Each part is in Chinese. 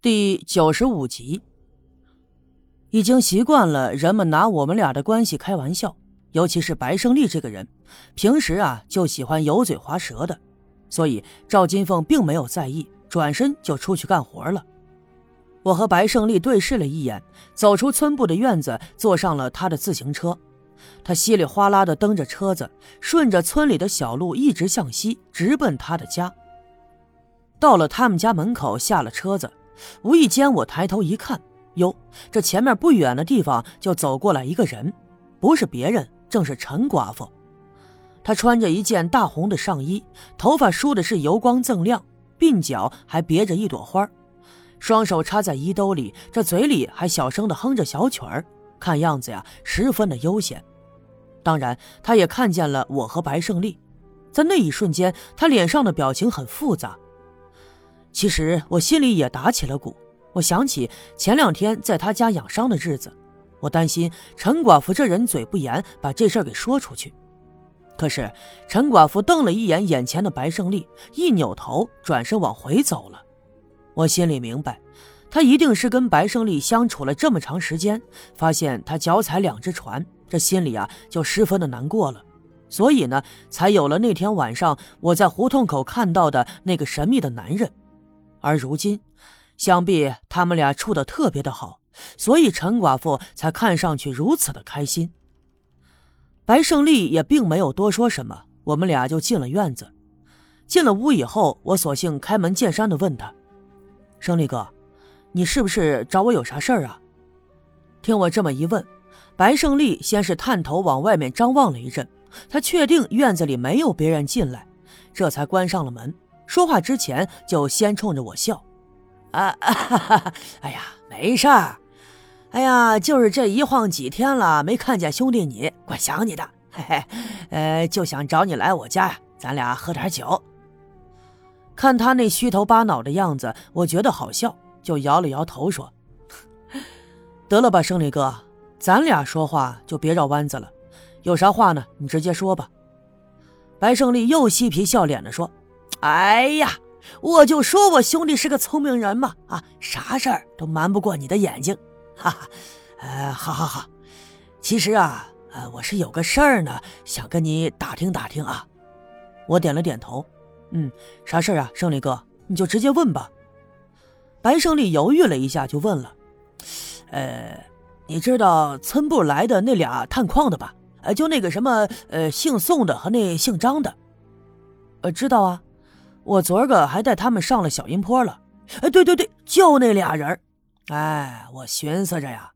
第九十五集，已经习惯了人们拿我们俩的关系开玩笑，尤其是白胜利这个人，平时啊就喜欢油嘴滑舌的，所以赵金凤并没有在意，转身就出去干活了。我和白胜利对视了一眼，走出村部的院子，坐上了他的自行车。他稀里哗啦的蹬着车子，顺着村里的小路一直向西，直奔他的家。到了他们家门口，下了车子。无意间，我抬头一看，哟，这前面不远的地方就走过来一个人，不是别人，正是陈寡妇。她穿着一件大红的上衣，头发梳的是油光锃亮，鬓角还别着一朵花，双手插在衣兜里，这嘴里还小声的哼着小曲儿，看样子呀，十分的悠闲。当然，她也看见了我和白胜利，在那一瞬间，她脸上的表情很复杂。其实我心里也打起了鼓，我想起前两天在他家养伤的日子，我担心陈寡妇这人嘴不严，把这事给说出去。可是陈寡妇瞪了一眼眼前的白胜利，一扭头转身往回走了。我心里明白，他一定是跟白胜利相处了这么长时间，发现他脚踩两只船，这心里啊就十分的难过了，所以呢，才有了那天晚上我在胡同口看到的那个神秘的男人。而如今，想必他们俩处的特别的好，所以陈寡妇才看上去如此的开心。白胜利也并没有多说什么，我们俩就进了院子。进了屋以后，我索性开门见山的问他：“胜利哥，你是不是找我有啥事儿啊？”听我这么一问，白胜利先是探头往外面张望了一阵，他确定院子里没有别人进来，这才关上了门。说话之前就先冲着我笑，啊，啊哈哈哎呀，没事儿，哎呀，就是这一晃几天了，没看见兄弟你，怪想你的，嘿嘿，呃，就想找你来我家，咱俩喝点酒。看他那虚头巴脑的样子，我觉得好笑，就摇了摇头说：“ 得了吧，胜利哥，咱俩说话就别绕弯子了，有啥话呢，你直接说吧。”白胜利又嬉皮笑脸的说。哎呀，我就说我兄弟是个聪明人嘛，啊，啥事儿都瞒不过你的眼睛，哈哈，呃，好好好，其实啊，呃，我是有个事儿呢，想跟你打听打听啊。我点了点头，嗯，啥事儿啊，胜利哥，你就直接问吧。白胜利犹豫了一下，就问了，呃，你知道村部来的那俩探矿的吧？呃，就那个什么，呃，姓宋的和那姓张的，呃，知道啊。我昨儿个还带他们上了小阴坡了，哎，对对对，就那俩人哎，我寻思着呀，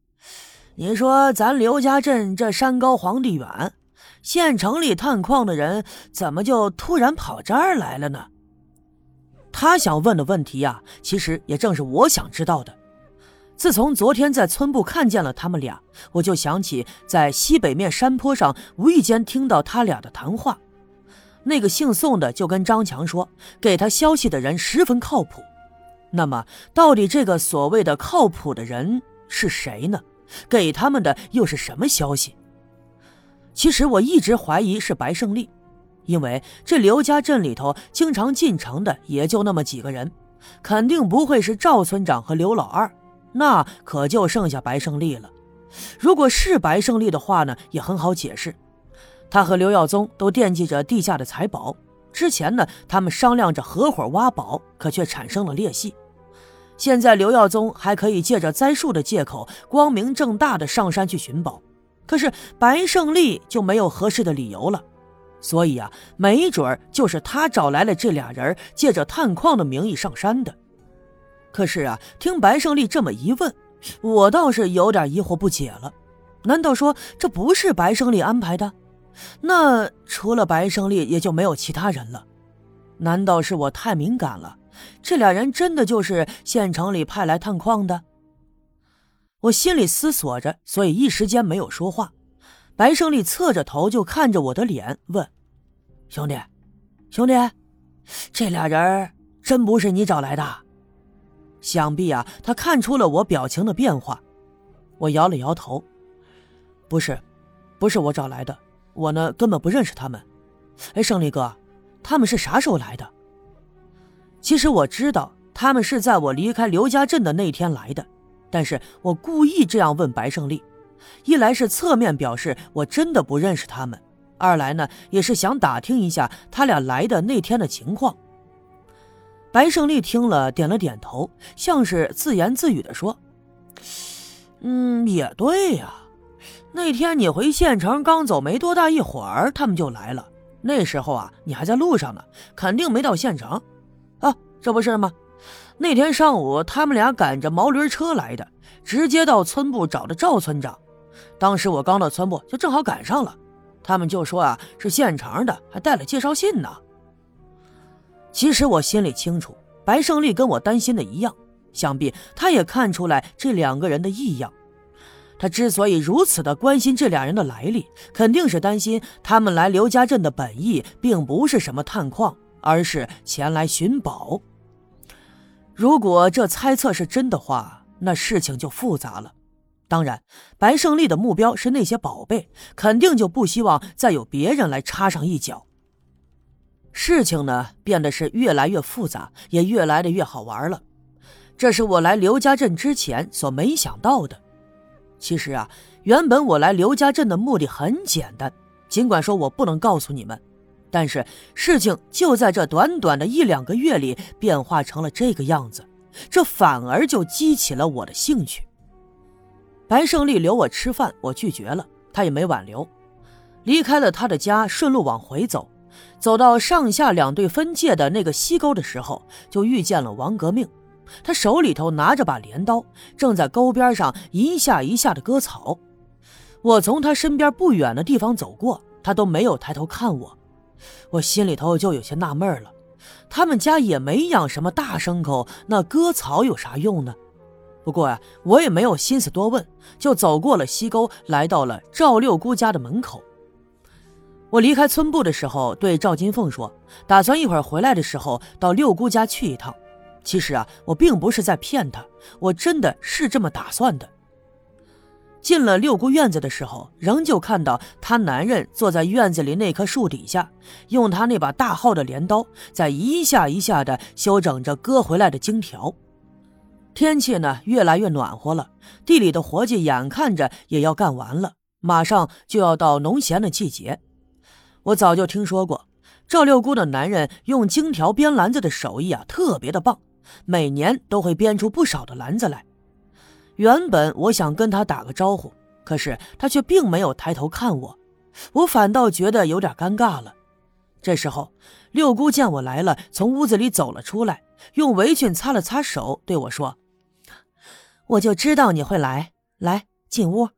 你说咱刘家镇这山高皇帝远，县城里探矿的人怎么就突然跑这儿来了呢？他想问的问题呀，其实也正是我想知道的。自从昨天在村部看见了他们俩，我就想起在西北面山坡上无意间听到他俩的谈话。那个姓宋的就跟张强说，给他消息的人十分靠谱。那么，到底这个所谓的靠谱的人是谁呢？给他们的又是什么消息？其实我一直怀疑是白胜利，因为这刘家镇里头经常进城的也就那么几个人，肯定不会是赵村长和刘老二，那可就剩下白胜利了。如果是白胜利的话呢，也很好解释。他和刘耀宗都惦记着地下的财宝，之前呢，他们商量着合伙挖宝，可却产生了裂隙。现在刘耀宗还可以借着栽树的借口，光明正大的上山去寻宝，可是白胜利就没有合适的理由了。所以啊，没准就是他找来了这俩人，借着探矿的名义上山的。可是啊，听白胜利这么一问，我倒是有点疑惑不解了。难道说这不是白胜利安排的？那除了白胜利，也就没有其他人了。难道是我太敏感了？这俩人真的就是县城里派来探矿的？我心里思索着，所以一时间没有说话。白胜利侧着头就看着我的脸，问：“兄弟，兄弟，这俩人真不是你找来的？”想必啊，他看出了我表情的变化。我摇了摇头：“不是，不是我找来的。”我呢，根本不认识他们。哎，胜利哥，他们是啥时候来的？其实我知道他们是在我离开刘家镇的那天来的，但是我故意这样问白胜利，一来是侧面表示我真的不认识他们，二来呢也是想打听一下他俩来的那天的情况。白胜利听了，点了点头，像是自言自语的说：“嗯，也对呀。那天你回县城刚走没多大一会儿，他们就来了。那时候啊，你还在路上呢，肯定没到县城。啊，这不是吗？那天上午，他们俩赶着毛驴车来的，直接到村部找的赵村长。当时我刚到村部，就正好赶上了。他们就说啊，是县城的，还带了介绍信呢。”其实我心里清楚，白胜利跟我担心的一样，想必他也看出来这两个人的异样。他之所以如此的关心这俩人的来历，肯定是担心他们来刘家镇的本意并不是什么探矿，而是前来寻宝。如果这猜测是真的话，那事情就复杂了。当然，白胜利的目标是那些宝贝，肯定就不希望再有别人来插上一脚。事情呢变得是越来越复杂，也越来的越好玩了。这是我来刘家镇之前所没想到的。其实啊，原本我来刘家镇的目的很简单，尽管说我不能告诉你们，但是事情就在这短短的一两个月里变化成了这个样子，这反而就激起了我的兴趣。白胜利留我吃饭，我拒绝了，他也没挽留，离开了他的家，顺路往回走。走到上下两队分界的那个溪沟的时候，就遇见了王革命。他手里头拿着把镰刀，正在沟边上一下一下的割草。我从他身边不远的地方走过，他都没有抬头看我。我心里头就有些纳闷了，他们家也没养什么大牲口，那割草有啥用呢？不过呀，我也没有心思多问，就走过了溪沟，来到了赵六姑家的门口。我离开村部的时候，对赵金凤说：“打算一会儿回来的时候到六姑家去一趟。”其实啊，我并不是在骗他，我真的是这么打算的。进了六姑院子的时候，仍旧看到她男人坐在院子里那棵树底下，用他那把大号的镰刀在一下一下的修整着割回来的荆条。天气呢越来越暖和了，地里的活计眼看着也要干完了，马上就要到农闲的季节。我早就听说过，赵六姑的男人用荆条编篮子的手艺啊，特别的棒，每年都会编出不少的篮子来。原本我想跟他打个招呼，可是他却并没有抬头看我，我反倒觉得有点尴尬了。这时候，六姑见我来了，从屋子里走了出来，用围裙擦了擦手，对我说：“我就知道你会来，来进屋。”